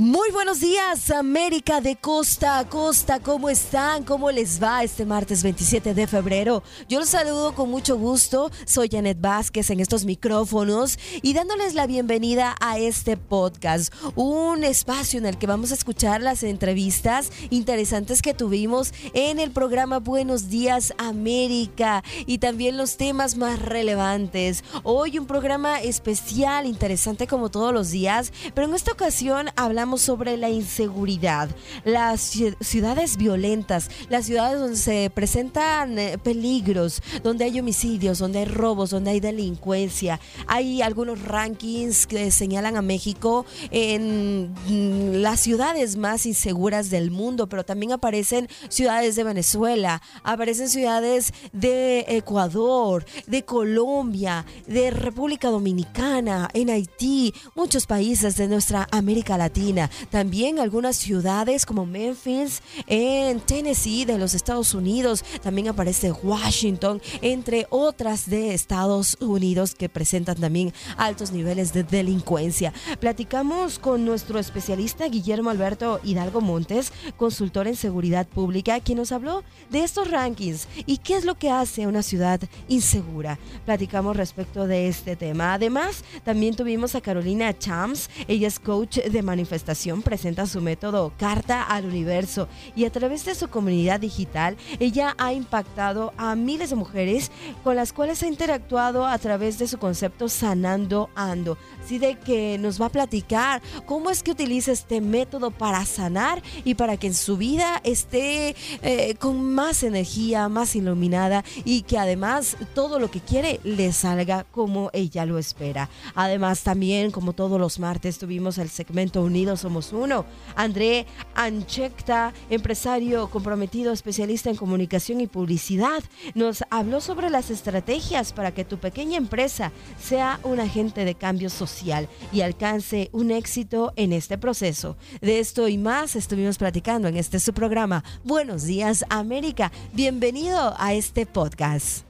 Muy buenos días, América de costa a costa. ¿Cómo están? ¿Cómo les va este martes 27 de febrero? Yo los saludo con mucho gusto. Soy Janet Vázquez en estos micrófonos y dándoles la bienvenida a este podcast, un espacio en el que vamos a escuchar las entrevistas interesantes que tuvimos en el programa Buenos Días América y también los temas más relevantes. Hoy un programa especial, interesante como todos los días, pero en esta ocasión hablamos sobre la inseguridad, las ciudades violentas, las ciudades donde se presentan eh, peligros, donde hay homicidios, donde hay robos, donde hay delincuencia. Hay algunos rankings que señalan a México en mm, las ciudades más inseguras del mundo, pero también aparecen ciudades de Venezuela, aparecen ciudades de Ecuador, de Colombia, de República Dominicana, en Haití, muchos países de nuestra América Latina. También algunas ciudades como Memphis en Tennessee de los Estados Unidos. También aparece Washington, entre otras de Estados Unidos que presentan también altos niveles de delincuencia. Platicamos con nuestro especialista Guillermo Alberto Hidalgo Montes, consultor en seguridad pública, quien nos habló de estos rankings y qué es lo que hace una ciudad insegura. Platicamos respecto de este tema. Además, también tuvimos a Carolina Chams, ella es coach de manifestación presenta su método Carta al Universo y a través de su comunidad digital ella ha impactado a miles de mujeres con las cuales ha interactuado a través de su concepto Sanando Ando. Así de que nos va a platicar cómo es que utiliza este método para sanar y para que en su vida esté eh, con más energía, más iluminada y que además todo lo que quiere le salga como ella lo espera. Además también como todos los martes tuvimos el segmento Unidos somos uno. André Anchecta, empresario comprometido, especialista en comunicación y publicidad, nos habló sobre las estrategias para que tu pequeña empresa sea un agente de cambio social y alcance un éxito en este proceso. De esto y más estuvimos platicando en este su programa. Buenos días, América. Bienvenido a este podcast.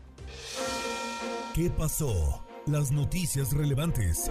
¿Qué pasó? Las noticias relevantes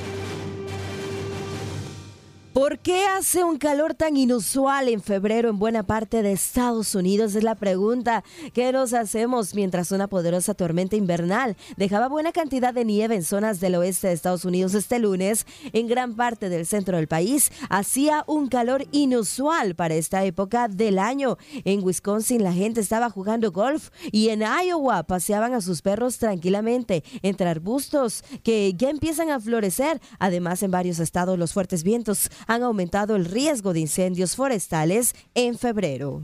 ¿Por qué hace un calor tan inusual en febrero en buena parte de Estados Unidos? Es la pregunta que nos hacemos mientras una poderosa tormenta invernal dejaba buena cantidad de nieve en zonas del oeste de Estados Unidos este lunes. En gran parte del centro del país hacía un calor inusual para esta época del año. En Wisconsin la gente estaba jugando golf y en Iowa paseaban a sus perros tranquilamente entre arbustos que ya empiezan a florecer. Además, en varios estados los fuertes vientos han aumentado el riesgo de incendios forestales en febrero.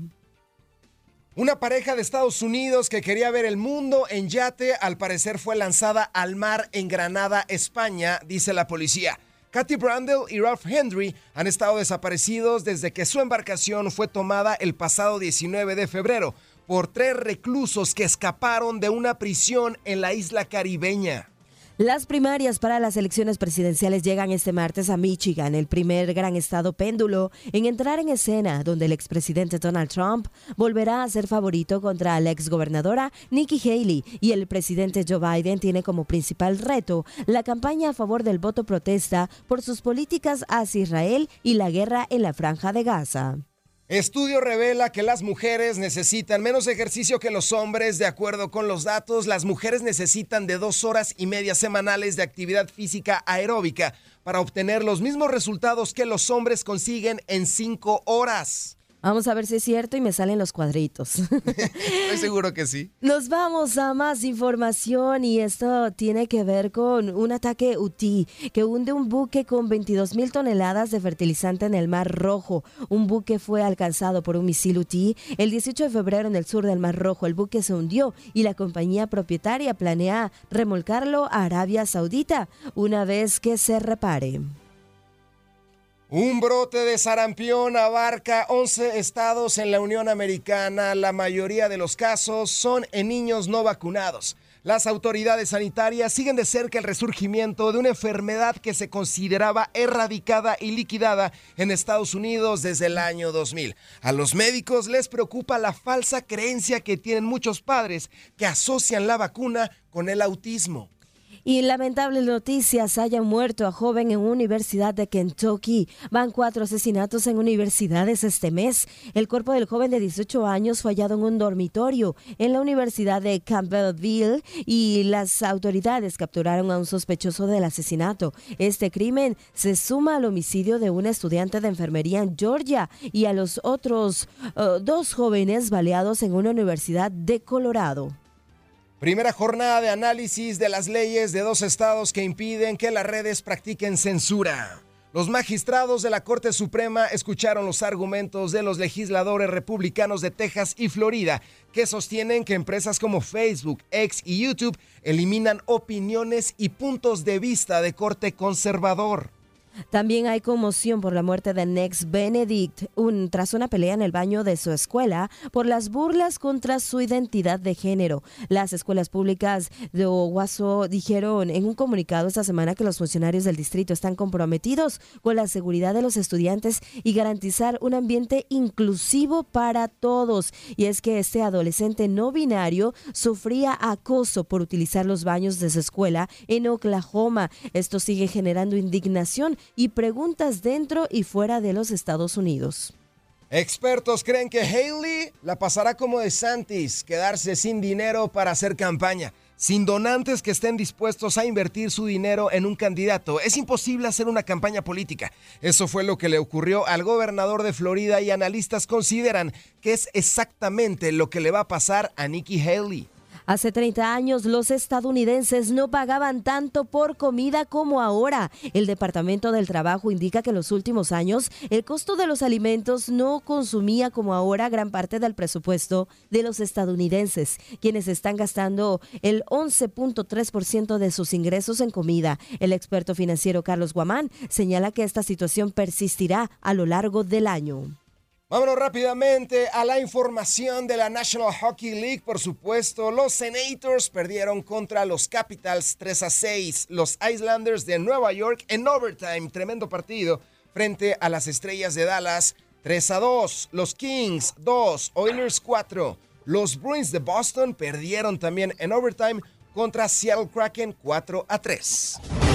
Una pareja de Estados Unidos que quería ver el mundo en yate al parecer fue lanzada al mar en Granada, España, dice la policía. Katy Brandel y Ralph Henry han estado desaparecidos desde que su embarcación fue tomada el pasado 19 de febrero por tres reclusos que escaparon de una prisión en la isla caribeña. Las primarias para las elecciones presidenciales llegan este martes a Michigan, el primer gran estado péndulo en entrar en escena, donde el expresidente Donald Trump volverá a ser favorito contra la exgobernadora Nikki Haley y el presidente Joe Biden tiene como principal reto la campaña a favor del voto protesta por sus políticas hacia Israel y la guerra en la franja de Gaza. Estudio revela que las mujeres necesitan menos ejercicio que los hombres. De acuerdo con los datos, las mujeres necesitan de dos horas y media semanales de actividad física aeróbica para obtener los mismos resultados que los hombres consiguen en cinco horas. Vamos a ver si es cierto y me salen los cuadritos. Estoy seguro que sí. Nos vamos a más información y esto tiene que ver con un ataque UTI que hunde un buque con 22 mil toneladas de fertilizante en el Mar Rojo. Un buque fue alcanzado por un misil UTI el 18 de febrero en el sur del Mar Rojo. El buque se hundió y la compañía propietaria planea remolcarlo a Arabia Saudita una vez que se repare. Un brote de sarampión abarca 11 estados en la Unión Americana. La mayoría de los casos son en niños no vacunados. Las autoridades sanitarias siguen de cerca el resurgimiento de una enfermedad que se consideraba erradicada y liquidada en Estados Unidos desde el año 2000. A los médicos les preocupa la falsa creencia que tienen muchos padres que asocian la vacuna con el autismo. Y lamentables noticias, haya muerto a joven en Universidad de Kentucky. Van cuatro asesinatos en universidades este mes. El cuerpo del joven de 18 años fue hallado en un dormitorio en la Universidad de Campbellville y las autoridades capturaron a un sospechoso del asesinato. Este crimen se suma al homicidio de una estudiante de enfermería en Georgia y a los otros uh, dos jóvenes baleados en una universidad de Colorado. Primera jornada de análisis de las leyes de dos estados que impiden que las redes practiquen censura. Los magistrados de la Corte Suprema escucharon los argumentos de los legisladores republicanos de Texas y Florida que sostienen que empresas como Facebook, X y YouTube eliminan opiniones y puntos de vista de corte conservador. También hay conmoción por la muerte de Nex Benedict un, tras una pelea en el baño de su escuela por las burlas contra su identidad de género. Las escuelas públicas de Owasso dijeron en un comunicado esta semana que los funcionarios del distrito están comprometidos con la seguridad de los estudiantes y garantizar un ambiente inclusivo para todos. Y es que este adolescente no binario sufría acoso por utilizar los baños de su escuela en Oklahoma. Esto sigue generando indignación y preguntas dentro y fuera de los Estados Unidos. Expertos creen que Haley la pasará como de Santis, quedarse sin dinero para hacer campaña, sin donantes que estén dispuestos a invertir su dinero en un candidato. Es imposible hacer una campaña política. Eso fue lo que le ocurrió al gobernador de Florida y analistas consideran que es exactamente lo que le va a pasar a Nikki Haley. Hace 30 años los estadounidenses no pagaban tanto por comida como ahora. El Departamento del Trabajo indica que en los últimos años el costo de los alimentos no consumía como ahora gran parte del presupuesto de los estadounidenses, quienes están gastando el 11.3% de sus ingresos en comida. El experto financiero Carlos Guamán señala que esta situación persistirá a lo largo del año. Vámonos rápidamente a la información de la National Hockey League. Por supuesto, los Senators perdieron contra los Capitals 3 a 6. Los Islanders de Nueva York en overtime, tremendo partido, frente a las Estrellas de Dallas 3 a 2. Los Kings 2, Oilers 4. Los Bruins de Boston perdieron también en overtime contra Seattle Kraken 4 a 3.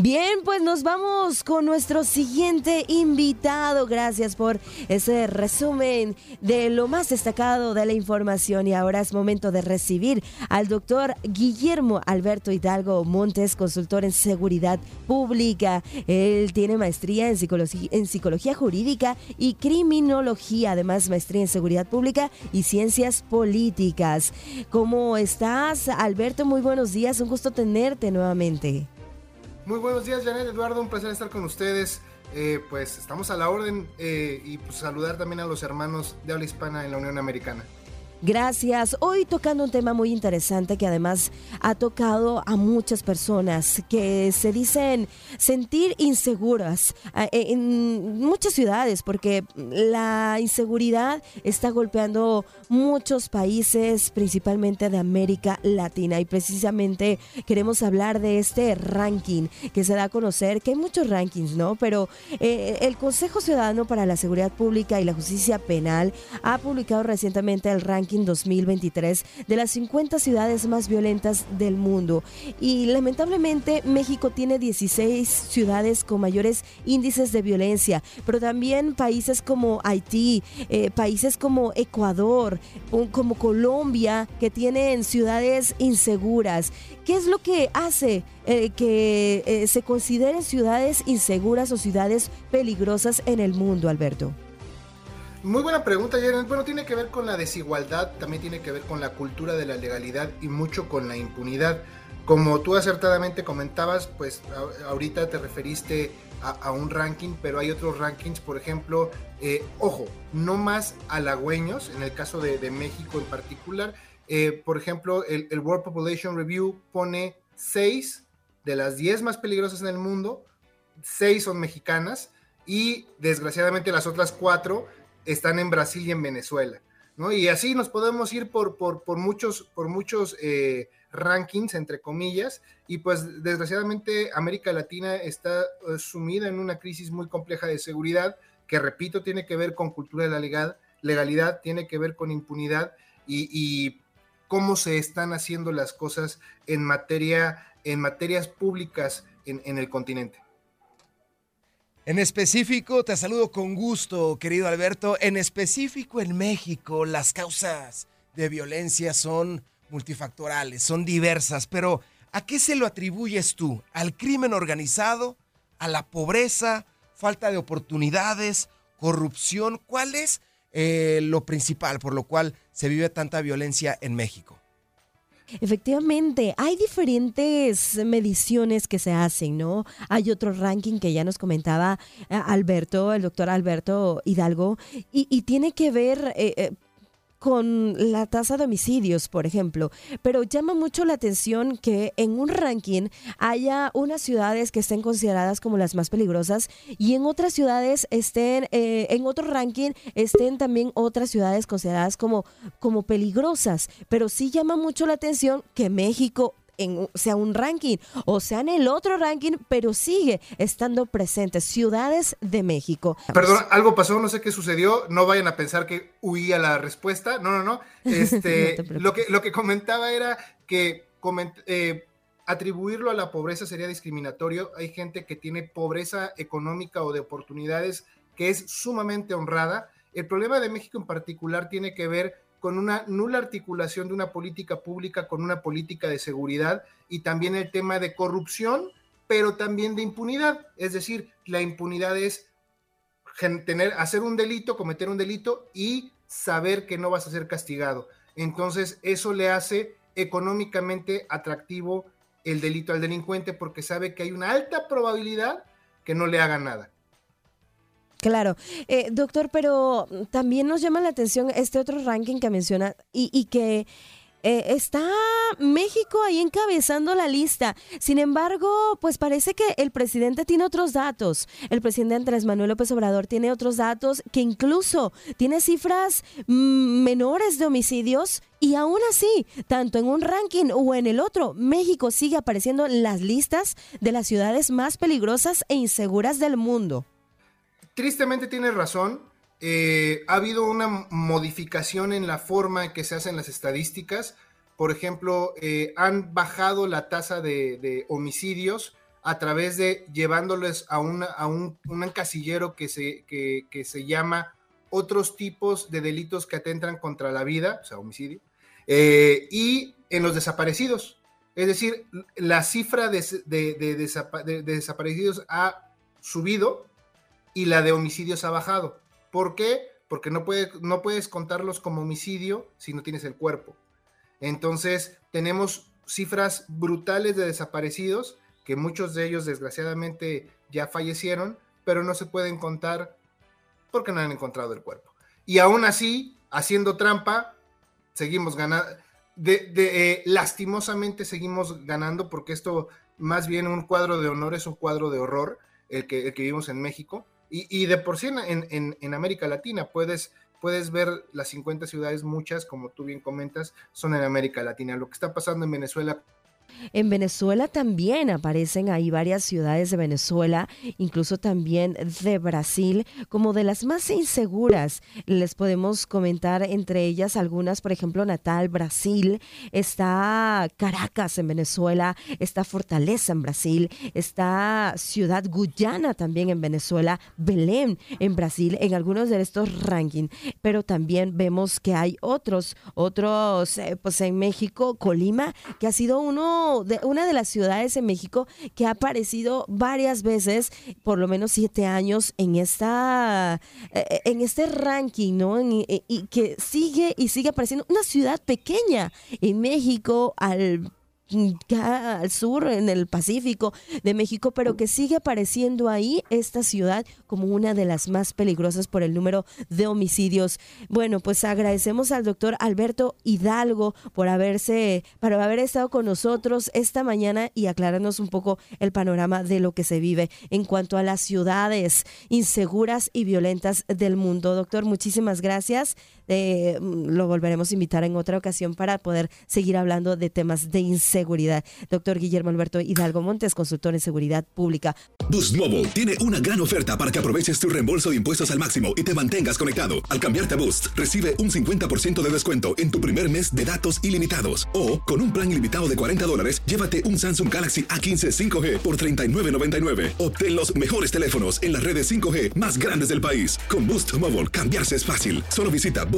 Bien, pues nos vamos con nuestro siguiente invitado. Gracias por ese resumen de lo más destacado de la información. Y ahora es momento de recibir al doctor Guillermo Alberto Hidalgo Montes, consultor en seguridad pública. Él tiene maestría en psicología, jurídica y criminología, además maestría en seguridad pública y ciencias políticas. ¿Cómo estás, Alberto? Muy buenos días, un gusto tenerte nuevamente. Muy buenos días, Janet Eduardo. Un placer estar con ustedes eh, pues estamos a la orden eh, y pues saludar también a los hermanos de habla hispana en la Unión Americana. Gracias. Hoy tocando un tema muy interesante que además ha tocado a muchas personas que se dicen sentir inseguras ah, e, en muchas ciudades porque la inseguridad está golpeando muchos países, principalmente de América Latina. Y precisamente queremos hablar de este ranking que se da a conocer, que hay muchos rankings, ¿no? Pero eh, el Consejo Ciudadano para la Seguridad Pública y la Justicia Penal ha publicado recientemente el ranking 2023 de las 50 ciudades más violentas del mundo. Y lamentablemente México tiene 16 ciudades con mayores índices de violencia, pero también países como Haití, eh, países como Ecuador, como Colombia, que tienen ciudades inseguras. ¿Qué es lo que hace eh, que eh, se consideren ciudades inseguras o ciudades peligrosas en el mundo, Alberto? Muy buena pregunta, Jeren. Bueno, tiene que ver con la desigualdad, también tiene que ver con la cultura de la legalidad y mucho con la impunidad. Como tú acertadamente comentabas, pues ahorita te referiste a, un ranking, pero hay otros rankings, por ejemplo, eh, ojo, no más halagüeños, en el caso de, México en particular. Eh, por ejemplo, el, el, World Population Review pone seis de las diez más peligrosas en el mundo, seis son mexicanas y desgraciadamente las otras cuatro están en Brasil y en Venezuela. ¿no? Y así nos podemos ir por, por, muchos, por muchos eh, rankings, entre comillas, y pues desgraciadamente América Latina está eh, sumida en una crisis muy compleja de seguridad, que repito, tiene que ver con cultura de la legal, legalidad, tiene que ver con impunidad y, cómo se están haciendo las cosas en materia, en materias públicas en el continente. En específico, te saludo con gusto, querido Alberto. En específico, en México, las causas de violencia son multifactorales, son diversas, pero ¿a qué se lo atribuyes tú? ¿Al crimen organizado? ¿A la pobreza? ¿Falta de oportunidades? ¿Corrupción? ¿Cuál es eh, lo principal por lo cual se vive tanta violencia en México? Efectivamente, hay diferentes mediciones que se hacen, ¿no? Hay otro ranking que ya nos comentaba eh, Alberto, el doctor Alberto Hidalgo, y, tiene que ver eh, eh, con la tasa de homicidios, por ejemplo, pero llama mucho la atención que en un ranking haya unas ciudades que estén consideradas como las más peligrosas y en otras ciudades estén, eh, en otro ranking estén también otras ciudades consideradas como, como peligrosas, pero sí llama mucho la atención que México sea un ranking o sea en el otro ranking, pero sigue estando presente. Ciudades de México. Perdón, algo pasó, no sé qué sucedió. No vayan a pensar que huía la respuesta. No, no, no. Este, lo, que, lo que comentaba era que eh, atribuirlo a la pobreza sería discriminatorio. Hay gente que tiene pobreza económica o de oportunidades que es sumamente honrada. El problema de México en particular tiene que ver con una nula articulación de una política pública con una política de seguridad y también el tema de corrupción, pero también de impunidad. Es decir, la impunidad es tener, hacer un delito, cometer un delito y saber que no vas a ser castigado. Entonces, eso le hace económicamente atractivo el delito al delincuente porque sabe que hay una alta probabilidad que no le haga nada. Claro, eh, doctor, pero también nos llama la atención este otro ranking que menciona y, que eh, está México ahí encabezando la lista. Sin embargo, pues parece que el presidente tiene otros datos. El presidente Andrés Manuel López Obrador tiene otros datos que incluso tiene cifras mm, menores de homicidios y aún así, tanto en un ranking o en el otro, México sigue apareciendo en las listas de las ciudades más peligrosas e inseguras del mundo tristemente tiene razón. Eh, ha habido una modificación en la forma en que se hacen las estadísticas. Por ejemplo, eh, han bajado la tasa de, homicidios a través de llevándoles a, a un, casillero que se, que, se llama otros tipos de delitos que atentan contra la vida, o sea, homicidio, eh, y en los desaparecidos. Es decir, la cifra de desaparecidos ha subido y la de homicidios ha bajado. ¿Por qué? Porque no, no puedes contarlos como homicidio si no tienes el cuerpo. Entonces, tenemos cifras brutales de desaparecidos, que muchos de ellos desgraciadamente ya fallecieron, pero no se pueden contar porque no han encontrado el cuerpo. Y aún así, haciendo trampa, seguimos ganando. Eh, lastimosamente seguimos ganando porque esto más bien un cuadro de honor es un cuadro de horror el que, que vivimos en México y, de por sí en, en, en, América Latina puedes, puedes ver las 50 ciudades, muchas como tú bien comentas, son en América Latina. Lo que está pasando en Venezuela en Venezuela también aparecen ahí varias ciudades de Venezuela, incluso también de Brasil, como de las más inseguras. Les podemos comentar entre ellas algunas, por ejemplo, Natal, Brasil, está Caracas en Venezuela, está Fortaleza en Brasil, está Ciudad Guyana también en Venezuela, Belén en Brasil, en algunos de estos rankings. Pero también vemos que hay otros, otros, eh, pues en México, Colima, que ha sido uno de una de las ciudades en México que ha aparecido varias veces, por lo menos siete años, en esta eh, eh, en este ranking, ¿no? Eh, y que sigue y sigue apareciendo una ciudad pequeña en México al al sur, en el Pacífico de México, pero que sigue apareciendo ahí esta ciudad como una de las más peligrosas por el número de homicidios. Bueno, pues agradecemos al doctor Alberto Hidalgo por haberse, para haber estado con nosotros esta mañana y aclararnos un poco el panorama de lo que se vive en cuanto a las ciudades inseguras y violentas del mundo. Doctor, muchísimas gracias. Eh, lo volveremos a invitar en otra ocasión para poder seguir hablando de temas de inseguridad. Doctor Guillermo Alberto Hidalgo Montes, consultor en seguridad pública. Boost Mobile tiene una gran oferta para que aproveches tu reembolso de impuestos al máximo y te mantengas conectado. Al cambiarte a Boost, recibe un 50% de descuento en tu primer mes de datos ilimitados. O, con un plan ilimitado de 40 dólares, llévate un Samsung Galaxy A15 5G por 39.99. Obtén los mejores teléfonos en las redes 5G más grandes del país. Con Boost Mobile, cambiarse es fácil. Solo visita Boost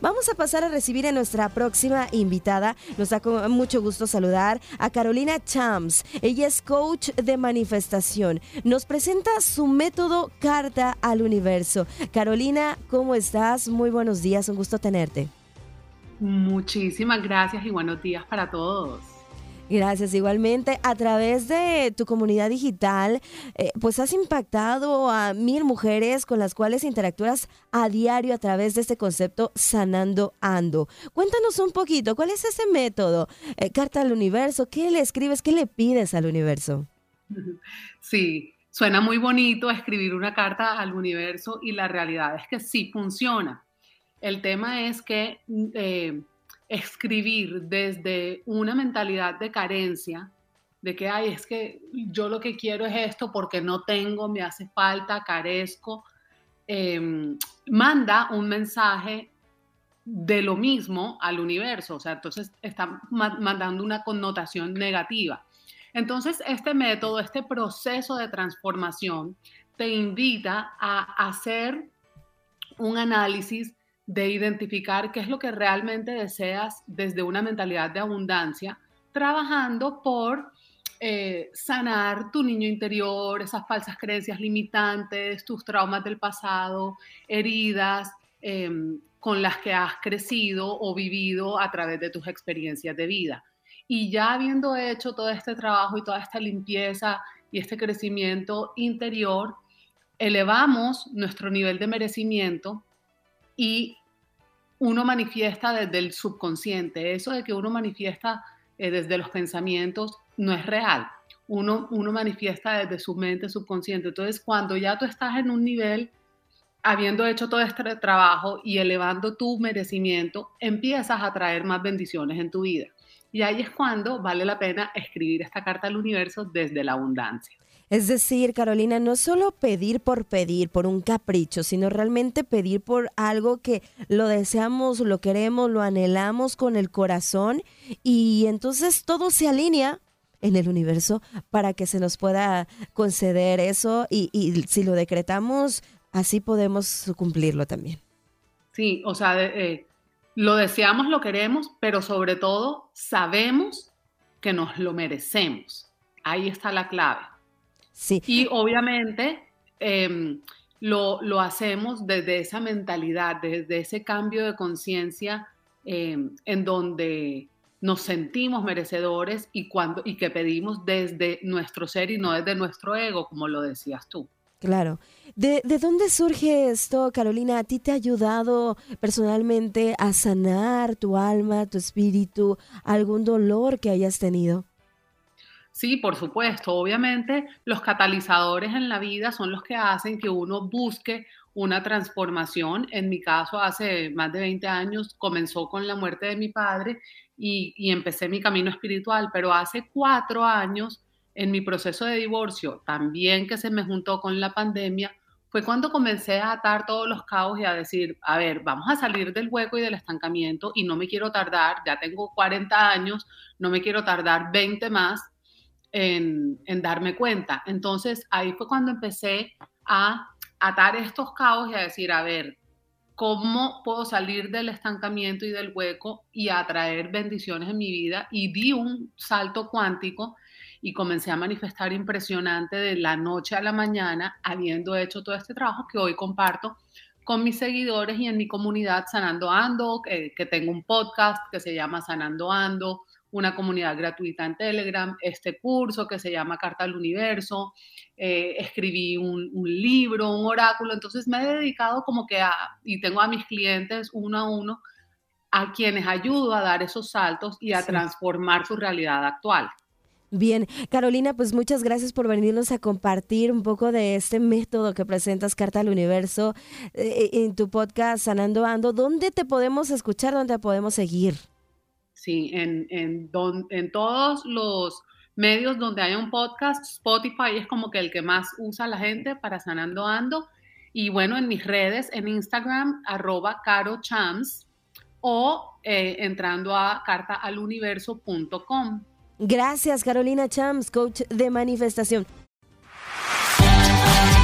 Vamos a pasar a recibir a nuestra próxima invitada. Nos da mucho gusto saludar a Carolina Chams. Ella es coach de manifestación. Nos presenta su método Carta al Universo. Carolina, ¿cómo estás? Muy buenos días, un gusto tenerte. Muchísimas gracias y buenos días para todos. Gracias, igualmente. A través de tu comunidad digital, eh, pues has impactado a mil mujeres con las cuales interactúas a diario a través de este concepto Sanando Ando. Cuéntanos un poquito, ¿cuál es ese método? Eh, carta al universo, ¿qué le escribes? ¿Qué le pides al universo? Sí, suena muy bonito escribir una carta al universo y la realidad es que sí funciona. El tema es que... Eh, escribir desde una mentalidad de carencia, de que, ay, es que yo lo que quiero es esto porque no tengo, me hace falta, carezco, em, manda un mensaje de lo mismo al universo, o sea, entonces está mandando una connotación negativa. Entonces, este método, este proceso de transformación te invita a hacer un análisis de identificar qué es lo que realmente deseas desde una mentalidad de abundancia, trabajando por eh, sanar tu niño interior, esas falsas creencias limitantes, tus traumas del pasado, heridas em, con las que has crecido o vivido a través de tus experiencias de vida. Y ya habiendo hecho todo este trabajo y toda esta limpieza y este crecimiento interior, elevamos nuestro nivel de merecimiento y uno manifiesta desde el subconsciente. Eso de que uno manifiesta eh, desde los pensamientos no es real. Uno, uno manifiesta desde su mente subconsciente. Entonces, cuando ya tú estás en un nivel habiendo hecho todo este trabajo y elevando tu merecimiento, empiezas a traer más bendiciones en tu vida. Y ahí es cuando vale la pena escribir esta carta al universo desde la abundancia. Es decir, Carolina, no solo pedir por pedir, por un capricho, sino realmente pedir por algo que lo deseamos, lo queremos, lo anhelamos con el corazón y entonces todo se alinea en el universo para que se nos pueda conceder eso y, si lo decretamos, así podemos cumplirlo también. Sí, o sea, eh, lo deseamos, lo queremos, pero sobre todo sabemos que nos lo merecemos. Ahí está la clave. Y obviamente em, lo, hacemos desde esa mentalidad, desde ese cambio de conciencia em, en donde nos sentimos merecedores y, cuando, y que pedimos desde nuestro ser y no desde nuestro ego, como lo decías tú. Claro. ¿De, ¿De, dónde surge esto, Carolina? ¿A ti te ha ayudado personalmente a sanar tu alma, tu espíritu, algún dolor que hayas tenido? Sí, por supuesto. Obviamente los catalizadores en la vida son los que hacen que uno busque una transformación. En mi caso, hace más de 20 años comenzó con la muerte de mi padre y, empecé mi camino espiritual, pero hace cuatro años, en mi proceso de divorcio, también que se me juntó con la pandemia, fue cuando comencé a atar todos los cabos y a decir, a ver, vamos a salir del hueco y del estancamiento y no me quiero tardar, ya tengo 40 años, no me quiero tardar 20 más en, darme cuenta. Entonces ahí fue cuando empecé a atar estos cabos y a decir, a ver, ¿cómo puedo salir del estancamiento y del hueco y atraer bendiciones en mi vida? Y di un salto cuántico y comencé a manifestar impresionante de la noche a la mañana, habiendo hecho todo este trabajo que hoy comparto con mis seguidores y en mi comunidad Sanando Ando, que, tengo un podcast que se llama Sanando Ando, una comunidad gratuita en Telegram, este curso que se llama Carta al Universo, eh, escribí un, libro, un oráculo, entonces me he dedicado como que a, y tengo a mis clientes uno a uno, a quienes ayudo a dar esos saltos y a transformar su realidad actual. Bien, Carolina, pues muchas gracias por venirnos a compartir un poco de este método que presentas Carta al Universo eh, en tu podcast Sanando Ando. ¿Dónde te podemos escuchar? ¿Dónde te podemos seguir? Sí, en, en, en todos los medios donde haya un podcast, Spotify es como que el que más usa la gente para Sanando Ando. Y bueno, en mis redes, en Instagram, arroba carochams o eh, entrando a cartaaluniverso.com. Gracias, Carolina Chams, coach de manifestación.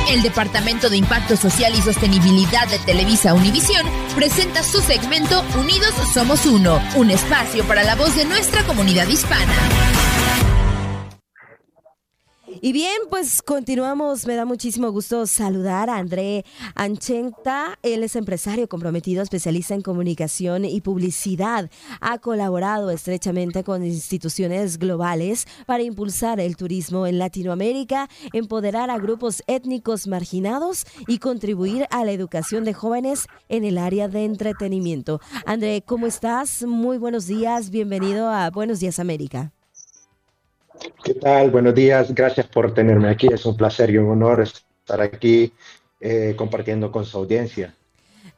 El Departamento de Impacto Social y Sostenibilidad de Televisa Univisión presenta su segmento Unidos Somos Uno, un espacio para la voz de nuestra comunidad hispana. Y bien, pues continuamos. Me da muchísimo gusto saludar a André Anchenta. Él es empresario comprometido, especialista en comunicación y publicidad. Ha colaborado estrechamente con instituciones globales para impulsar el turismo en Latinoamérica, empoderar a grupos étnicos marginados y contribuir a la educación de jóvenes en el área de entretenimiento. André, ¿cómo estás? Muy buenos días. Bienvenido a Buenos Días América. ¿Qué tal? Buenos días. Gracias por tenerme aquí. Es un placer y un honor estar aquí eh, compartiendo con su audiencia.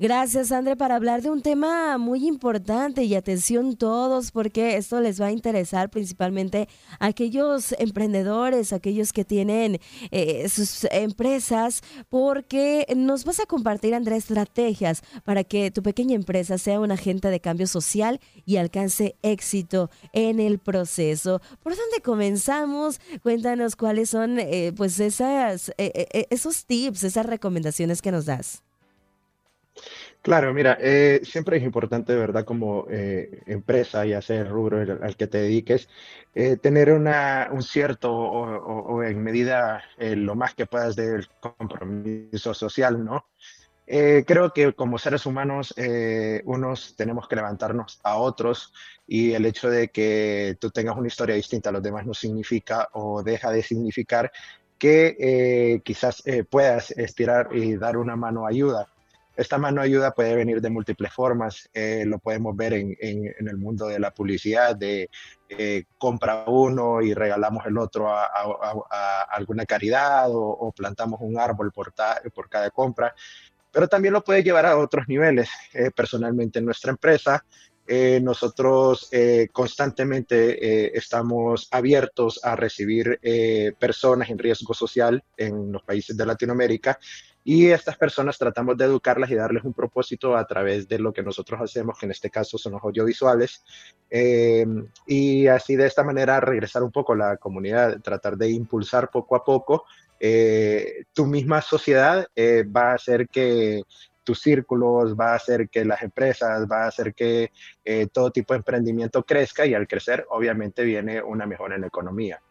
Gracias, André, para hablar de un tema muy importante y atención todos, porque esto les va a interesar principalmente a aquellos emprendedores, aquellos que tienen eh, sus empresas, porque nos vas a compartir, André, estrategias para que tu pequeña empresa sea un agente de cambio social y alcance éxito en el proceso. ¿Por dónde comenzamos? Cuéntanos cuáles son, eh, pues, esas, eh, esos tips, esas recomendaciones que nos das. Claro, mira, eh, siempre es importante, verdad, como eh, empresa, y hacer rubro al, que te dediques, eh, tener una, un cierto o, en medida lo más que puedas del compromiso social, ¿no? creo que como seres humanos, unos tenemos que levantarnos a otros y el hecho de que tú tengas una historia distinta a los demás no significa o deja de significar que quizás puedas estirar y dar una mano ayuda. Esta mano ayuda puede venir de múltiples formas. Eh, lo podemos ver en, el mundo de la publicidad, de eh, compra uno y regalamos el otro a, alguna caridad o, plantamos un árbol por, cada compra pero también lo puedes llevar a otros niveles. Eh, personalmente en nuestra empresa, eh, nosotros constantemente estamos abiertos a recibir personas en riesgo social en los países de Latinoamérica y estas personas tratamos de educarlas y darles un propósito a través de lo que nosotros hacemos, que en este caso son los audiovisuales, y así de esta manera regresar un poco a la comunidad, tratar de impulsar poco a poco eh, tu misma sociedad eh, va a hacer que tus círculos, va a hacer que las empresas, va a hacer que eh, todo tipo de emprendimiento crezca y al crecer obviamente viene una mejora en la economía.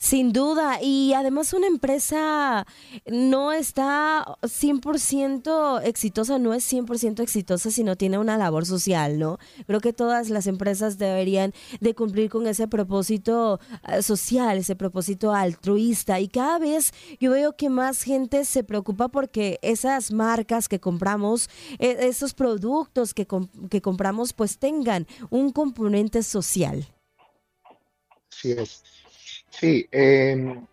Sin duda, y además una empresa no está 100% exitosa, no es 100% exitosa si no tiene una labor social, ¿no? Creo que todas las empresas deberían de cumplir con ese propósito eh, social, ese propósito altruista, y cada vez yo veo que más gente se preocupa porque esas marcas que compramos, e, esos productos que, que compramos, pues tengan un componente social. Sí es. Sí, em,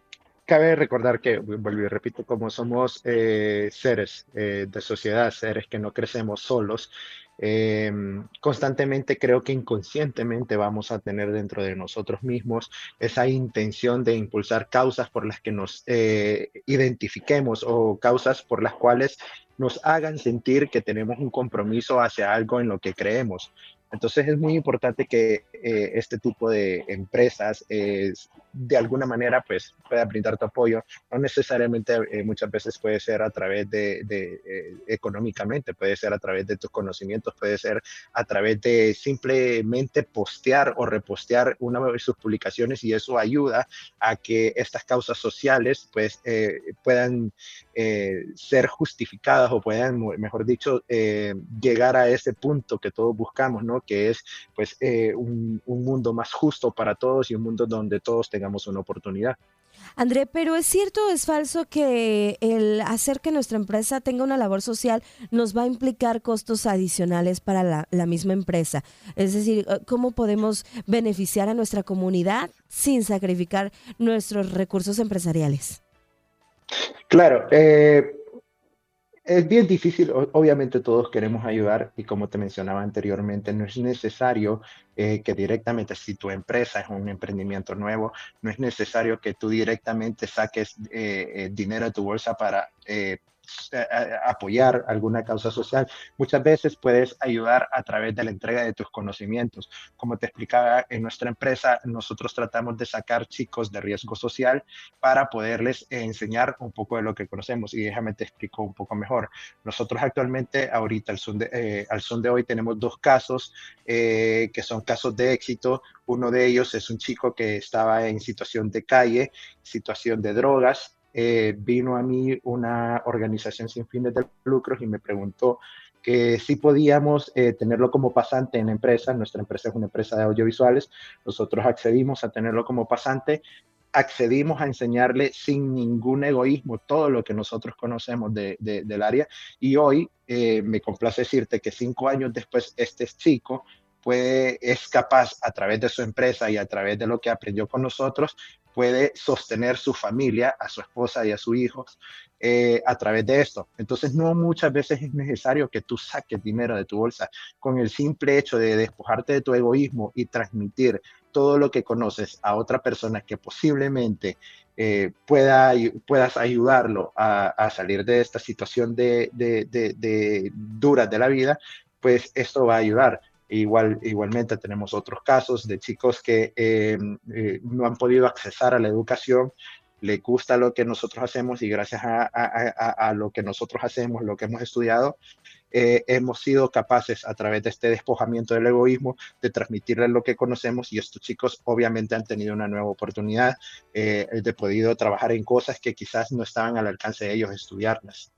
cabe recordar que, vuelvo y repito, como somos eh, seres eh, de sociedad, seres que no crecemos solos, em, constantemente creo que inconscientemente vamos a tener dentro de nosotros mismos esa intención de impulsar causas por las que nos eh, identifiquemos o causas por las cuales nos hagan sentir que tenemos un compromiso hacia algo en lo que creemos. Entonces es muy importante que eh, este tipo de empresas eh, de alguna manera pues pueda brindar tu apoyo. No necesariamente eh, muchas veces puede ser a través de, de económicamente, puede ser a través de tus conocimientos, puede ser a través de simplemente postear o repostear una de sus publicaciones y eso ayuda a que estas causas sociales pues puedan ser justificadas o puedan, mejor dicho, llegar a ese punto que todos buscamos, ¿no? Que es pues eh, un, mundo más justo para todos y un mundo donde todos tengamos una oportunidad. André, pero es cierto o es falso que el hacer que nuestra empresa tenga una labor social nos va a implicar costos adicionales para la, la, misma empresa. Es decir, eh, ¿cómo podemos beneficiar a nuestra comunidad sin sacrificar nuestros recursos empresariales? Claro, eh, es bien difícil, obviamente todos queremos ayudar y como te mencionaba anteriormente, no es necesario eh, que directamente, si tu empresa es un emprendimiento nuevo, no es necesario que tú directamente saques eh, eh, dinero de tu bolsa para apoyar alguna causa social. Muchas veces puedes ayudar a través de la entrega de tus conocimientos. Como te explicaba, en nuestra empresa nosotros tratamos de sacar chicos de riesgo social para poderles enseñar un poco de lo que conocemos. Y déjame te explico un poco mejor. Nosotros actualmente, ahorita, al son de, eh, al son de hoy, tenemos dos casos eh, que son casos de éxito. Uno de ellos es un chico que estaba en situación de calle, situación de drogas, eh, vino a mí una organización sin fines de lucros y me preguntó que si podíamos eh, tenerlo como pasante en la empresa. Nuestra empresa es una empresa de audiovisuales. Nosotros accedimos a tenerlo como pasante. Accedimos a enseñarle sin ningún egoísmo todo lo que nosotros conocemos de, del área. Y hoy eh, me complace decirte que cinco años después, este chico puede, es capaz a través de su empresa y a través de lo que aprendió con nosotros, puede sostener su familia, a su esposa y a sus hijos eh, a través de esto. Entonces, no muchas veces es necesario que tú saques dinero de tu bolsa. Con el simple hecho de despojarte de tu egoísmo y transmitir todo lo que conoces a otra persona que posiblemente eh, pueda, puedas ayudarlo a, salir de esta situación de, de, dura de la vida, pues esto va a ayudar. Igual, igualmente tenemos otros casos de chicos que eh, eh, no han podido accesar a la educación, le gusta lo que nosotros hacemos y gracias a, lo que nosotros hacemos, lo que hemos estudiado, eh, hemos sido capaces a través de este despojamiento del egoísmo de transmitirles lo que conocemos y estos chicos obviamente han tenido una nueva oportunidad de podido trabajar en cosas que quizás no estaban al alcance de ellos estudiarlas.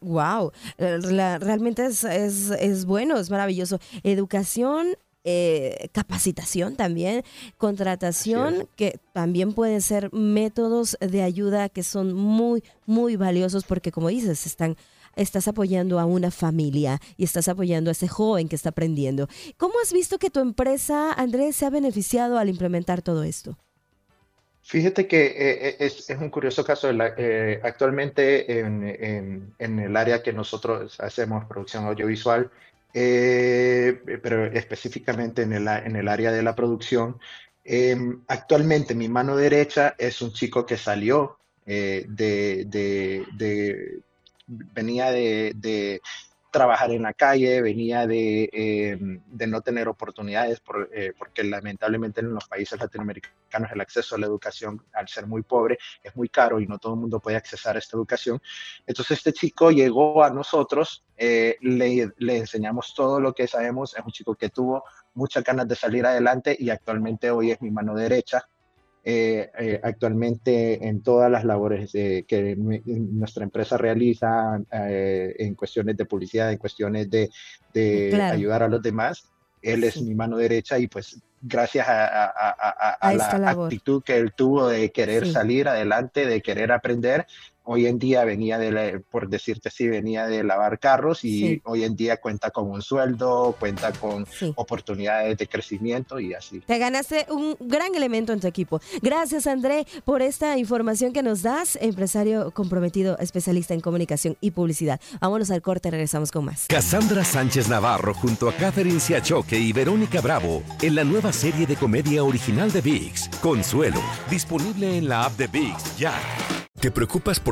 Wow, eh, realmente es, es, bueno, es maravilloso. Educación eh, capacitación también, contratación, que también pueden ser métodos de ayuda que son muy, muy valiosos porque como dices, están, estás apoyando a una familia y estás apoyando a ese joven que está aprendiendo. ¿Cómo has visto que tu empresa, Andrés, se ha beneficiado al implementar todo esto? Fíjate que eh, eh, es, un curioso caso. Eh, actualmente en, el área que nosotros hacemos producción audiovisual, pero específicamente en el, área de la producción, em, actualmente mi mano derecha es un chico que salió de, venía de, trabajar en la calle, venía de, eh, de no tener oportunidades, por, eh, porque lamentablemente en los países latinoamericanos el acceso a la educación, al ser muy pobre, es muy caro y no todo el mundo puede accesar a esta educación. Entonces este chico llegó a nosotros, eh, le, le enseñamos todo lo que sabemos, es un chico que tuvo muchas ganas de salir adelante y actualmente hoy es mi mano derecha. Eh, eh, actualmente en todas las labores que nuestra empresa realiza eh, en cuestiones de publicidad, en cuestiones de, ayudar a los demás. Él es mi mano derecha y pues gracias a, la actitud que él tuvo de querer salir adelante, de querer aprender, hoy en día venía de, por decirte así, venía de lavar carros y hoy en día cuenta con un sueldo, cuenta con oportunidades de crecimiento y así. Te ganaste un gran elemento en tu equipo. Gracias, André, por esta información que nos das, empresario comprometido, especialista en comunicación y publicidad. Vámonos al corte, regresamos con más. Cassandra Sánchez Navarro junto a Catherine Siachoque y Verónica Bravo en la nueva serie de comedia original de VIX, Consuelo, disponible en la app de VIX ya. ¿Te preocupas por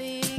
be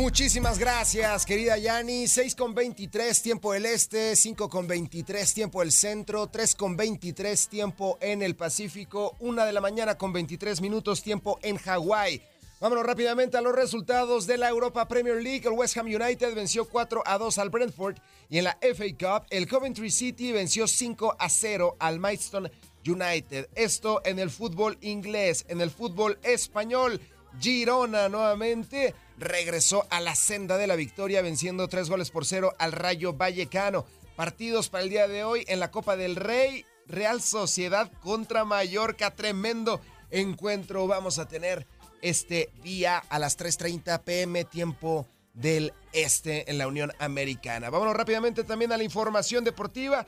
Muchísimas gracias, querida Yani. 6 con 23, tiempo del este, 5 con 23, tiempo del centro, 3 con 23, tiempo en el Pacífico, 1 de la mañana con 23 minutos, tiempo en Hawái. Vámonos rápidamente a los resultados de la Europa Premier League. El West Ham United venció 4 a 2 al Brentford y en la FA Cup el Coventry City venció 5 a 0 al Maidstone United. Esto en el fútbol inglés, en el fútbol español. Girona nuevamente regresó a la senda de la victoria venciendo tres goles por cero al Rayo Vallecano. Partidos para el día de hoy en la Copa del Rey, Real Sociedad contra Mallorca, tremendo encuentro vamos a tener este día a las 3.30 pm tiempo del este en la Unión Americana. Vámonos rápidamente también a la información deportiva.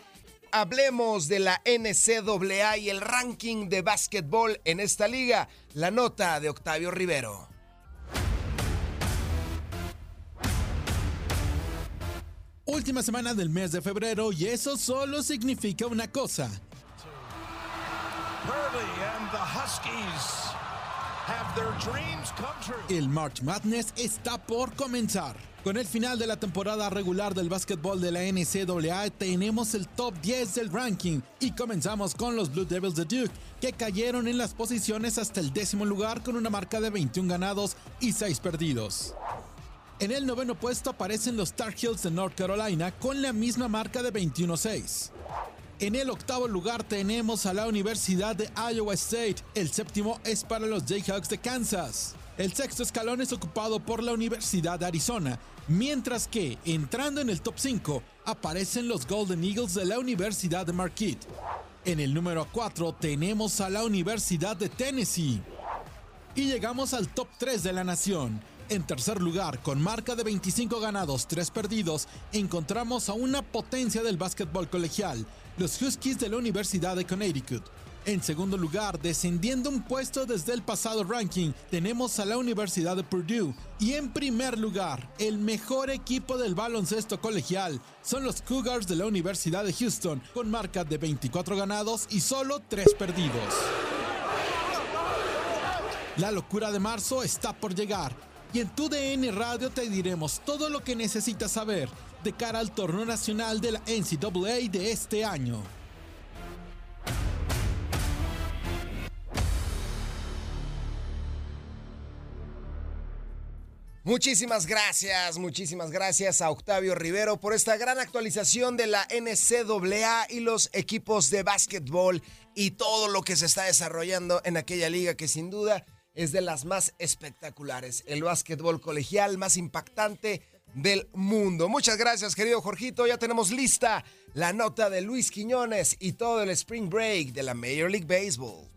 Hablemos de la NCAA y el ranking de básquetbol en esta liga. La nota de Octavio Rivero. Última semana del mes de febrero y eso solo significa una cosa. El March Madness está por comenzar. Con el final de la temporada regular del básquetbol de la NCAA tenemos el top 10 del ranking y comenzamos con los Blue Devils de Duke que cayeron en las posiciones hasta el décimo lugar con una marca de 21 ganados y 6 perdidos. En el noveno puesto aparecen los Tar Heels de North Carolina con la misma marca de 21-6. En el octavo lugar tenemos a la Universidad de Iowa State. El séptimo es para los Jayhawks de Kansas. El sexto escalón es ocupado por la Universidad de Arizona, mientras que, entrando en el top 5, aparecen los Golden Eagles de la Universidad de Marquette. En el número 4 tenemos a la Universidad de Tennessee. Y llegamos al top 3 de la nación. En tercer lugar, con marca de 25 ganados, 3 perdidos, encontramos a una potencia del básquetbol colegial, los Huskies de la Universidad de Connecticut. En segundo lugar, descendiendo un puesto desde el pasado ranking, tenemos a la Universidad de Purdue. Y en primer lugar, el mejor equipo del baloncesto colegial son los Cougars de la Universidad de Houston, con marca de 24 ganados y solo 3 perdidos. La locura de marzo está por llegar y en tu DN Radio te diremos todo lo que necesitas saber de cara al torneo nacional de la NCAA de este año. Muchísimas gracias, muchísimas gracias a Octavio Rivero por esta gran actualización de la NCAA y los equipos de básquetbol y todo lo que se está desarrollando en aquella liga que sin duda es de las más espectaculares, el básquetbol colegial más impactante del mundo. Muchas gracias, querido Jorgito. Ya tenemos lista la nota de Luis Quiñones y todo el Spring Break de la Major League Baseball.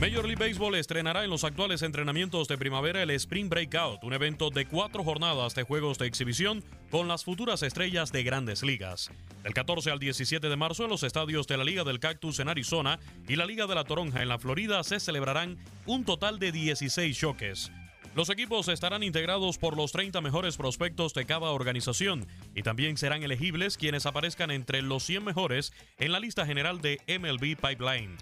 Major League Baseball estrenará en los actuales entrenamientos de primavera el Spring Breakout, un evento de cuatro jornadas de juegos de exhibición con las futuras estrellas de grandes ligas. Del 14 al 17 de marzo en los estadios de la Liga del Cactus en Arizona y la Liga de la Toronja en la Florida se celebrarán un total de 16 choques. Los equipos estarán integrados por los 30 mejores prospectos de cada organización y también serán elegibles quienes aparezcan entre los 100 mejores en la lista general de MLB Pipeline.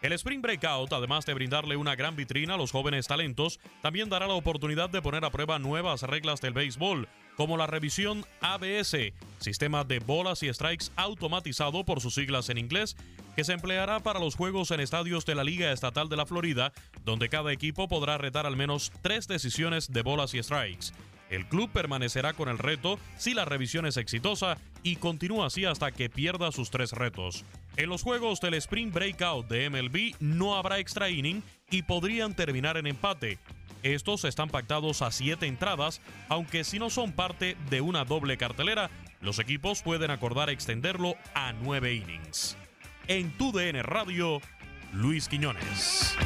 El Spring Breakout, además de brindarle una gran vitrina a los jóvenes talentos, también dará la oportunidad de poner a prueba nuevas reglas del béisbol, como la revisión ABS, sistema de bolas y strikes automatizado por sus siglas en inglés, que se empleará para los juegos en estadios de la Liga Estatal de la Florida, donde cada equipo podrá retar al menos tres decisiones de bolas y strikes. El club permanecerá con el reto si la revisión es exitosa y continúa así hasta que pierda sus tres retos. En los juegos del Spring Breakout de MLB no habrá extra inning y podrían terminar en empate. Estos están pactados a siete entradas, aunque si no son parte de una doble cartelera, los equipos pueden acordar extenderlo a nueve innings. En tu DN Radio, Luis Quiñones.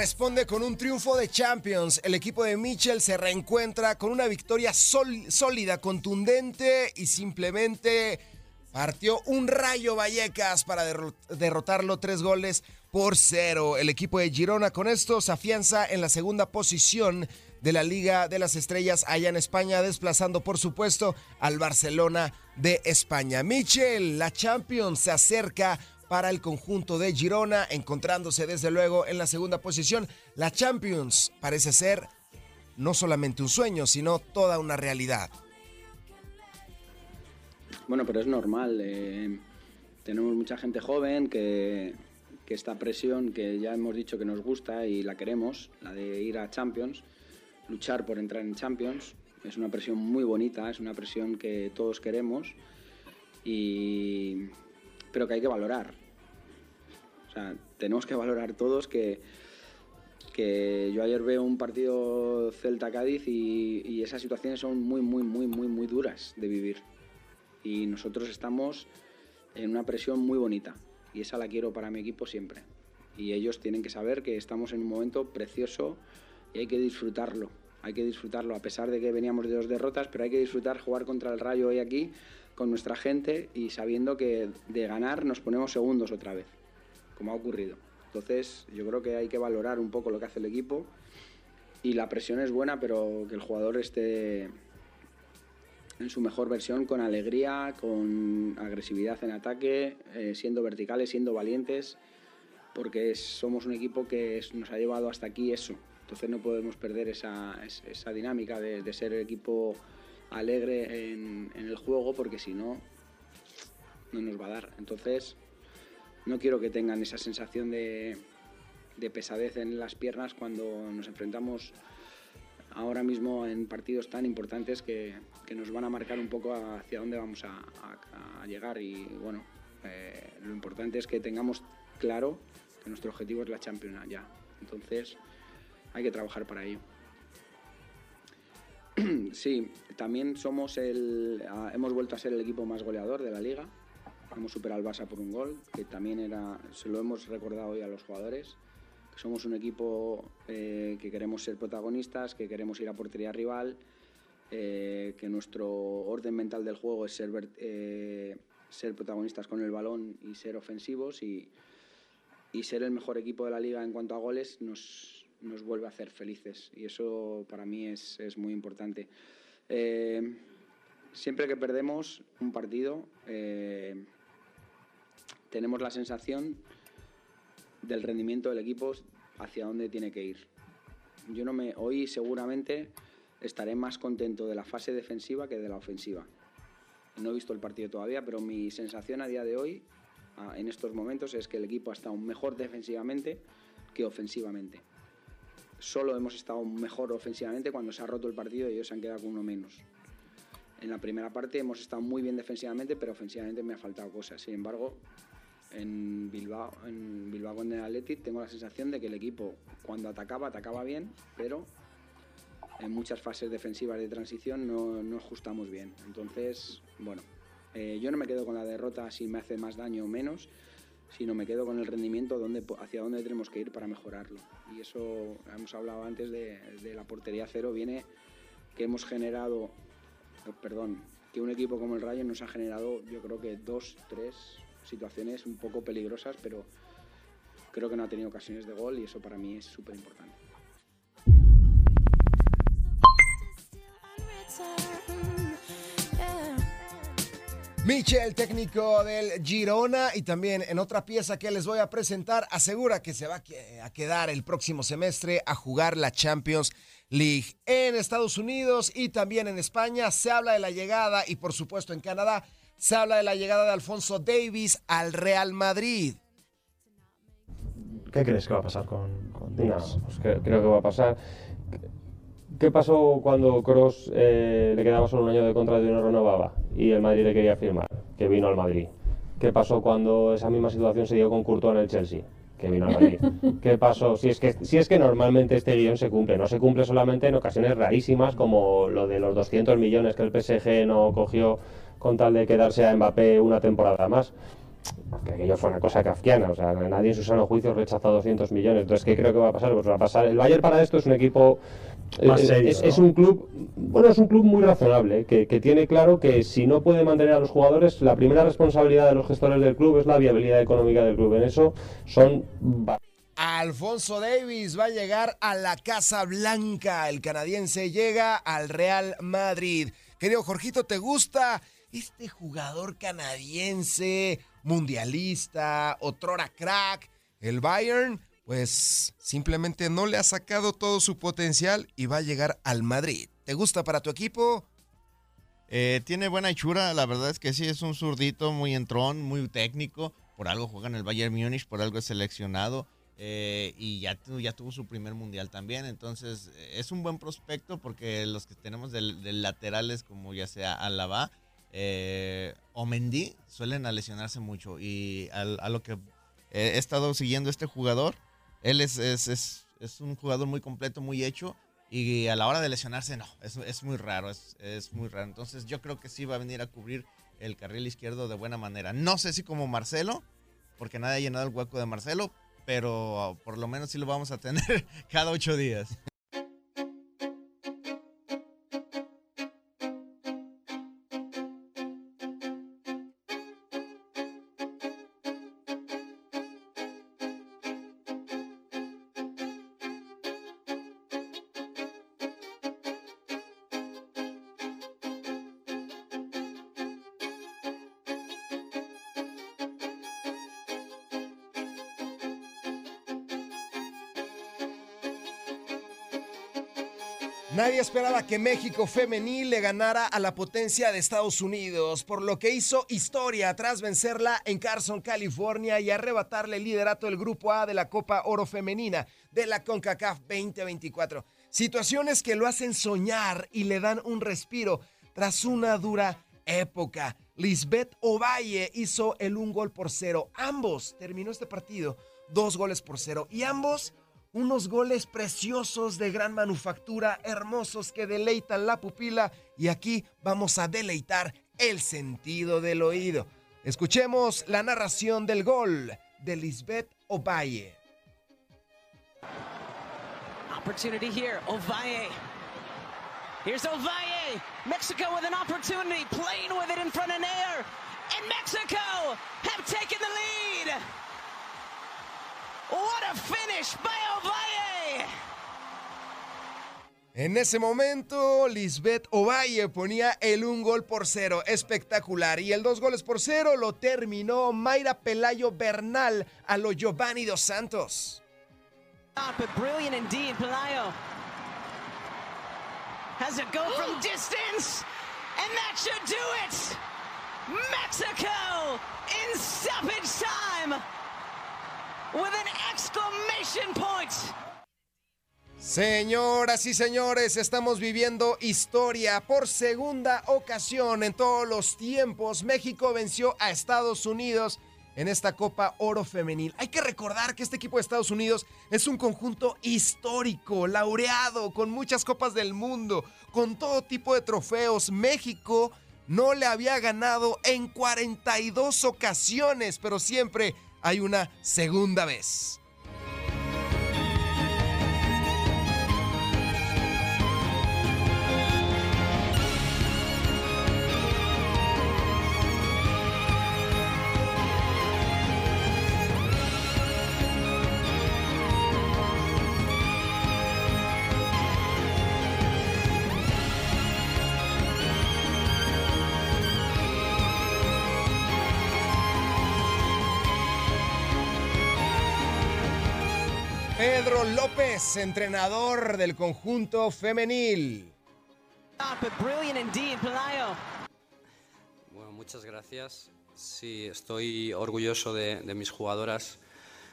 Responde con un triunfo de Champions. El equipo de Michel se reencuentra con una victoria sólida, contundente y simplemente partió un rayo Vallecas para derrotarlo tres goles por cero. El equipo de Girona con esto se afianza en la segunda posición de la Liga de las Estrellas allá en España, desplazando por supuesto al Barcelona de España. Michel, la Champions se acerca para el conjunto de Girona, encontrándose desde luego en la segunda posición. La Champions parece ser no solamente un sueño, sino toda una realidad. Bueno, pero es normal. Eh, tenemos mucha gente joven que, que esta presión que ya hemos dicho que nos gusta y la queremos, la de ir a Champions, luchar por entrar en Champions, es una presión muy bonita, es una presión que todos queremos, y... pero que hay que valorar. Tenemos que valorar todos que, yo ayer veo un partido Celta-Cádiz y, esas situaciones son muy, muy, muy, muy, muy duras de vivir. Y nosotros estamos en una presión muy bonita y esa la quiero para mi equipo siempre. Y ellos tienen que saber que estamos en un momento precioso y hay que disfrutarlo. Hay que disfrutarlo a pesar de que veníamos de dos derrotas, pero hay que disfrutar jugar contra el Rayo hoy aquí con nuestra gente y sabiendo que de ganar nos ponemos segundos otra vez como ha ocurrido. Entonces, yo creo que hay que valorar un poco lo que hace el equipo y la presión es buena, pero que el jugador esté en su mejor versión, con alegría, con agresividad en ataque, eh, siendo verticales, siendo valientes, porque somos un equipo que nos ha llevado hasta aquí eso. Entonces no podemos perder esa, dinámica de, ser equipo alegre en, en el juego, porque si no, no nos va a dar. Entonces, no quiero que tengan esa sensación de, pesadez en las piernas cuando nos enfrentamos ahora mismo en partidos tan importantes que, nos van a marcar un poco hacia dónde vamos a, llegar. Y bueno, eh, lo importante es que tengamos claro que nuestro objetivo es la Champions ya, entonces hay que trabajar para ello. Sí, también somos el, ah, hemos vuelto a ser el equipo más goleador de la liga, Hemos superado al Barça por un gol, que también era, se lo hemos recordado hoy a los jugadores, que somos un equipo eh, que queremos ser protagonistas, que queremos ir a portería rival, eh, que nuestro orden mental del juego es ser, eh, ser protagonistas con el balón y ser ofensivos y, y, ser el mejor equipo de la liga en cuanto a goles nos, nos vuelve a hacer felices y eso para mí es, es muy importante. siempre que perdemos un partido, tenemos la sensación del rendimiento del equipo hacia dónde tiene que ir. Yo no me hoy seguramente estaré más contento de la fase defensiva que de la ofensiva. No he visto el partido todavía, pero mi sensación a día de hoy, en estos momentos, es que el equipo ha estado mejor defensivamente que ofensivamente. Solo hemos estado mejor ofensivamente cuando se ha roto el partido y ellos se han quedado con uno menos. En la primera parte hemos estado muy bien defensivamente, pero ofensivamente me ha faltado cosas. Sin embargo, en Bilbao, en Bilbao con el Athletic tengo la sensación de que el equipo cuando atacaba, atacaba bien, pero en muchas fases defensivas de transición no, no ajustamos bien. Entonces, bueno, eh, yo no me quedo con la derrota si me hace más daño o menos, sino me quedo con el rendimiento donde, hacia dónde tenemos que ir para mejorarlo. Y eso, hemos hablado antes de, de la portería cero, viene que hemos generado, perdón, que un equipo como el Rayo nos ha generado yo creo que dos, tres situaciones un poco peligrosas, pero creo que no ha tenido ocasiones de gol y eso para mí es súper importante. Michel, técnico del Girona y también en otra pieza que les voy a presentar, asegura que se va a quedar el próximo semestre a jugar la Champions League en Estados Unidos y también en España. Se habla de la llegada y por supuesto en Canadá se habla de la llegada de Alfonso Davis al Real Madrid. ¿Qué crees que va a pasar con, con Díaz? Pues creo, que va a pasar. ¿Qué pasó cuando Cross eh, le quedaba solo un año de contrato y no renovaba y el Madrid le quería firmar? Que vino al Madrid. ¿Qué pasó cuando esa misma situación se dio con Courtois en el Chelsea? Que vino al Madrid. ¿Qué pasó? Si es, que, si es que normalmente este guion se cumple, no se cumple solamente en ocasiones rarísimas como lo de los 200 millones que el PSG no cogió con tal de quedarse a Mbappé una temporada más. que aquello fue una cosa kafkiana, o sea, nadie en su sano juicio rechaza 200 millones. Entonces, ¿qué creo que va a pasar? Pues va a pasar. El Bayern para esto es un equipo. Más eh, serio, es, ¿no? es un club, bueno, es un club muy razonable, que, que tiene claro que si no puede mantener a los jugadores, la primera responsabilidad de los gestores del club es la viabilidad económica del club. En eso son Alfonso Davis va a llegar a la Casa Blanca. El canadiense llega al Real Madrid. Querido Jorgito, ¿te gusta este jugador canadiense, mundialista, otrora crack? El Bayern, pues simplemente no le ha sacado todo su potencial y va a llegar al Madrid. ¿Te gusta para tu equipo? Eh, tiene buena hechura, la verdad es que sí, es un zurdito muy entrón, muy técnico. Por algo juega en el Bayern Múnich, por algo es seleccionado. eh, y ya, ya tuvo su primer mundial también. Entonces, es un buen prospecto porque los que tenemos del laterales, como ya sea Alaba eh, o Mendy, suelen a lesionarse mucho. Y a, lo que he estado siguiendo este jugador, él es, es, es, un jugador muy completo, muy hecho. Y a la hora de lesionarse, no, es, muy raro, es muy raro. Entonces yo creo que sí va a venir a cubrir el carril izquierdo de buena manera. No sé si como Marcelo, porque nadie ha llenado el hueco de Marcelo, pero por lo menos sí lo vamos a tener cada ocho días. Esperaba que México femenil le ganara a la potencia de Estados Unidos, por lo que hizo historia tras vencerla en Carson, California y arrebatarle el liderato del Grupo A de la Copa Oro Femenina de la CONCACAF 2024. Situaciones que lo hacen soñar y le dan un respiro tras una dura época. Lisbeth Ovalle hizo el un gol por cero. Ambos terminó este partido dos goles por cero y ambos unos goles preciosos de gran manufactura, hermosos que deleitan la pupila y aquí vamos a deleitar el sentido del oído. Escuchemos la narración del gol de Lisbeth Ovalle. Opportunity here, Ovalle. Here's Ovalle. Mexico with an opportunity, playing with it in front of Nair. And Mexico have taken the lead. What a finish by Ovalle. En ese momento, Lisbeth Ovalle ponía el un gol por cero, espectacular. Y el dos goles por cero lo terminó Mayra Pelayo Bernal a lo Giovanni Dos Santos. But brilliant indeed, Pelayo. Has it go from distance, and that should do it. Mexico in stoppage time with an exclamation point. Señoras y señores, estamos viviendo historia por segunda ocasión en todos los tiempos. México venció a Estados Unidos en esta Copa Oro Femenil. Hay que recordar que este equipo de Estados Unidos es un conjunto histórico, laureado, con muchas copas del mundo, con todo tipo de trofeos. México no le había ganado en 42 ocasiones, pero siempre hay una segunda vez. Entrenador del conjunto femenil. But brilliant indeed, Pelayo. Bueno, muchas gracias. Sí, estoy orgulloso de, de mis jugadoras.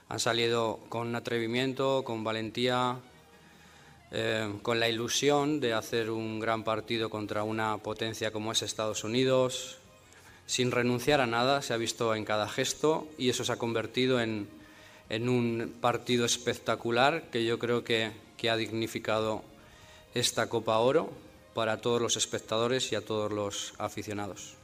Han salido con atrevimiento, con valentía, eh, con la ilusión de hacer un gran partido contra una potencia como es Estados Unidos, sin renunciar a nada, se ha visto en cada gesto y eso se ha convertido en, en un partido espectacular que yo creo que, que ha dignificado esta Copa Oro para todos los espectadores y a todos los aficionados.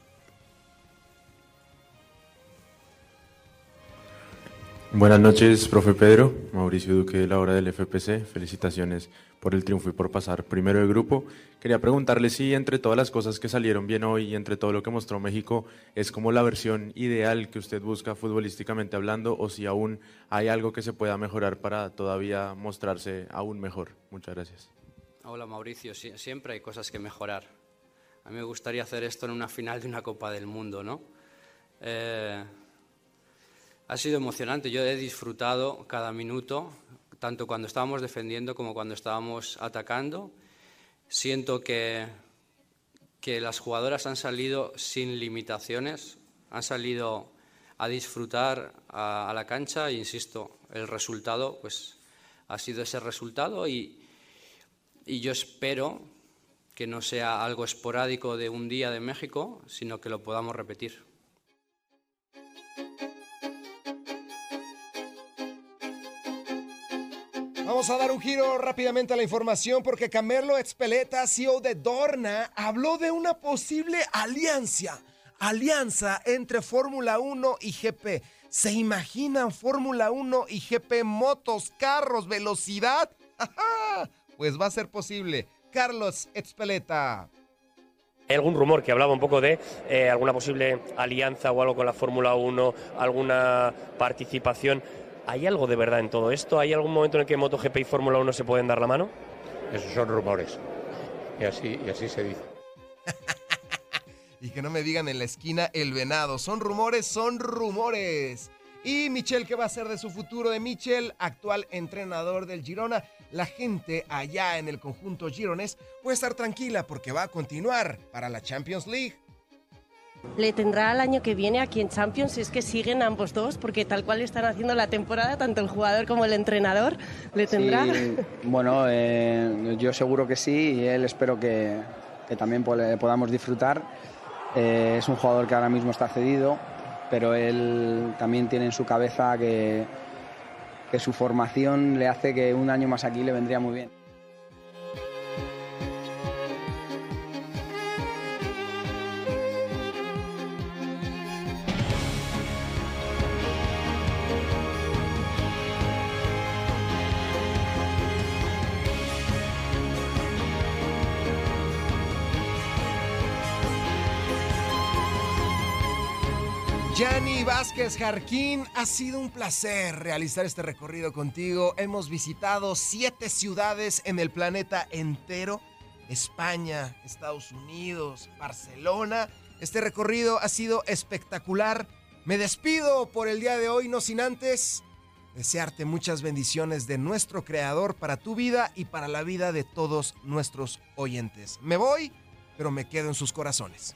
Buenas noches, profe Pedro. Mauricio Duque de la hora del FPC. Felicitaciones por el triunfo y por pasar primero de grupo. Quería preguntarle si entre todas las cosas que salieron bien hoy y entre todo lo que mostró México es como la versión ideal que usted busca futbolísticamente hablando o si aún hay algo que se pueda mejorar para todavía mostrarse aún mejor. Muchas gracias. Hola Mauricio, Sie- siempre hay cosas que mejorar. A mí me gustaría hacer esto en una final de una Copa del Mundo, ¿no? Eh, ha sido emocionante, yo he disfrutado cada minuto, tanto cuando estábamos defendiendo como cuando estábamos atacando. Siento que, que las jugadoras han salido sin limitaciones, han salido a disfrutar a, la cancha e insisto, el resultado pues ha sido ese resultado y, y yo espero que no sea algo esporádico de un día de México, sino que lo podamos repetir. Vamos a dar un giro rápidamente a la información porque Camerlo Expeleta, CEO de Dorna, habló de una posible alianza, alianza entre Fórmula 1 y GP. ¿Se imaginan Fórmula 1 y GP motos, carros, velocidad? Pues va a ser posible. Carlos Expeleta. Hay algún rumor que hablaba un poco de eh, alguna posible alianza o algo con la Fórmula 1, alguna participación. ¿Hay algo de verdad en todo esto? ¿Hay algún momento en el que MotoGP y Fórmula 1 se pueden dar la mano? Esos son rumores. Y así, y así se dice. Y que no me digan en la esquina el venado. Son rumores, son rumores. Y Michel, ¿qué va a ser de su futuro de Michel, actual entrenador del Girona? La gente allá en el conjunto gironés puede estar tranquila porque va a continuar para la Champions League. Le tendrá el año que viene aquí en Champions si es que siguen ambos dos, porque tal cual están haciendo la temporada, tanto el jugador como el entrenador, le tendrá. Sí, bueno, eh, yo seguro que sí y él espero que, también le podamos disfrutar. Eh, es un jugador que ahora mismo está cedido, pero él también tiene en su cabeza que su formación le hace que un año más aquí le vendría muy bien. Vázquez Jarquín, ha sido un placer realizar este recorrido contigo. Hemos visitado siete ciudades en el planeta entero. España, Estados Unidos, Barcelona. Este recorrido ha sido espectacular. Me despido por el día de hoy, no sin antes desearte muchas bendiciones de nuestro Creador para tu vida y para la vida de todos nuestros oyentes. Me voy, pero me quedo en sus corazones.